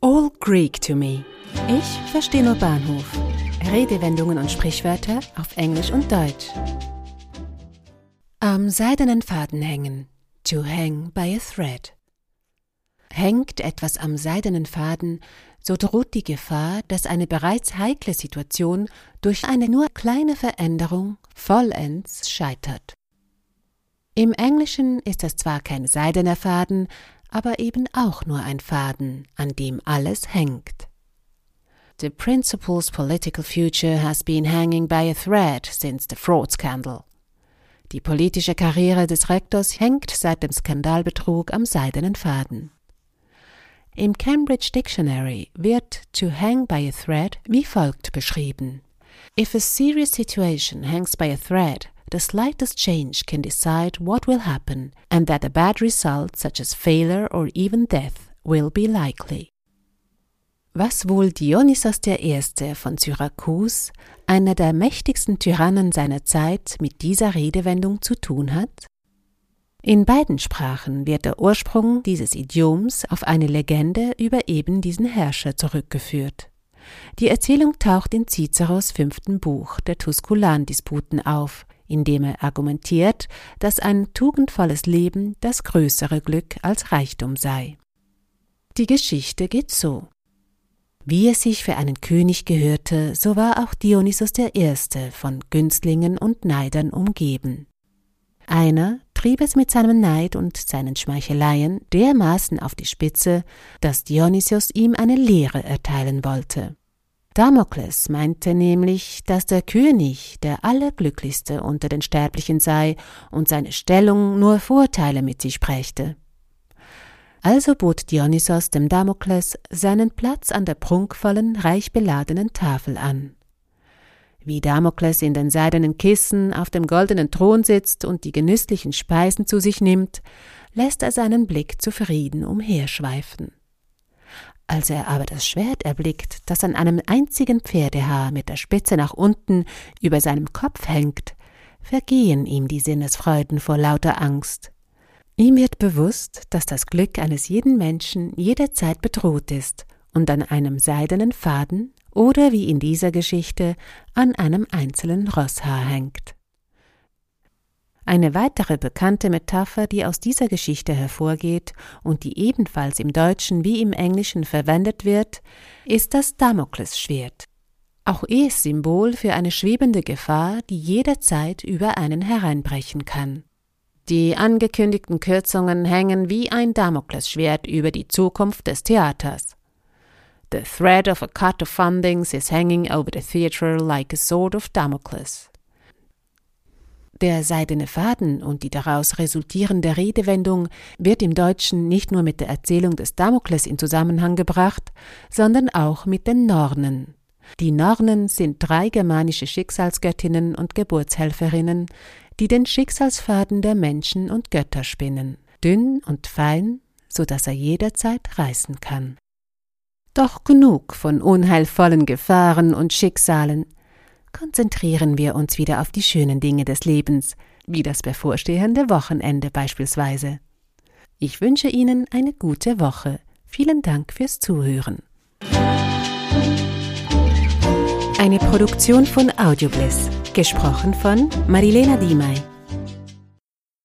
All Greek to me. Ich verstehe nur Bahnhof. Redewendungen und Sprichwörter auf Englisch und Deutsch. Am seidenen Faden hängen. To hang by a thread. Hängt etwas am seidenen Faden, so droht die Gefahr, dass eine bereits heikle Situation durch eine nur kleine Veränderung vollends scheitert. Im Englischen ist das zwar kein seidener Faden, aber eben auch nur ein Faden, an dem alles hängt. The principal's political future has been hanging by a thread since the fraud scandal. Die politische Karriere des Rektors hängt seit dem Skandalbetrug am seidenen Faden. Im Cambridge Dictionary wird to hang by a thread wie folgt beschrieben. If a serious situation hangs by a thread, the slightest change can decide what will happen, and that a bad result, such as failure or even death, will be likely. Was wohl Dionysos I. von Syrakus, einer der mächtigsten Tyrannen seiner Zeit, mit dieser Redewendung zu tun hat? In beiden Sprachen wird der Ursprung dieses Idioms auf eine Legende über eben diesen Herrscher zurückgeführt. Die Erzählung taucht in Ciceros fünften Buch der Tusculan-Disputen auf, indem er argumentiert, dass ein tugendvolles Leben das größere Glück als Reichtum sei. Die Geschichte geht so. Wie es sich für einen König gehörte, so war auch der Erste von Günstlingen und Neidern umgeben. Einer trieb es mit seinem Neid und seinen Schmeicheleien dermaßen auf die Spitze, dass Dionysius ihm eine Lehre erteilen wollte. Damokles meinte nämlich, dass der König der Allerglücklichste unter den Sterblichen sei und seine Stellung nur Vorteile mit sich brächte. Also bot Dionysos dem Damokles seinen Platz an der prunkvollen, reich beladenen Tafel an. Wie Damokles in den seidenen Kissen auf dem goldenen Thron sitzt und die genüsslichen Speisen zu sich nimmt, lässt er seinen Blick zufrieden umherschweifen. Als er aber das Schwert erblickt, das an einem einzigen Pferdehaar mit der Spitze nach unten über seinem Kopf hängt, vergehen ihm die Sinnesfreuden vor lauter Angst. Ihm wird bewusst, dass das Glück eines jeden Menschen jederzeit bedroht ist und an einem seidenen Faden oder wie in dieser Geschichte an einem einzelnen Rosshaar hängt. Eine weitere bekannte Metapher, die aus dieser Geschichte hervorgeht und die ebenfalls im Deutschen wie im Englischen verwendet wird, ist das Damoklesschwert. Auch es Symbol für eine schwebende Gefahr, die jederzeit über einen hereinbrechen kann. Die angekündigten Kürzungen hängen wie ein Damoklesschwert über die Zukunft des Theaters. The thread of a cut of fundings is hanging over the theatre like a sword of Damocles. Der seidene Faden und die daraus resultierende Redewendung wird im Deutschen nicht nur mit der Erzählung des Damokles in Zusammenhang gebracht, sondern auch mit den Nornen. Die Nornen sind drei germanische Schicksalsgöttinnen und Geburtshelferinnen, die den Schicksalsfaden der Menschen und Götter spinnen, dünn und fein, so dass er jederzeit reißen kann. Doch genug von unheilvollen Gefahren und Schicksalen, konzentrieren wir uns wieder auf die schönen Dinge des Lebens, wie das bevorstehende Wochenende beispielsweise. Ich wünsche Ihnen eine gute Woche. Vielen Dank fürs Zuhören. Eine Produktion von Audiobliss, gesprochen von Marilena Diemey.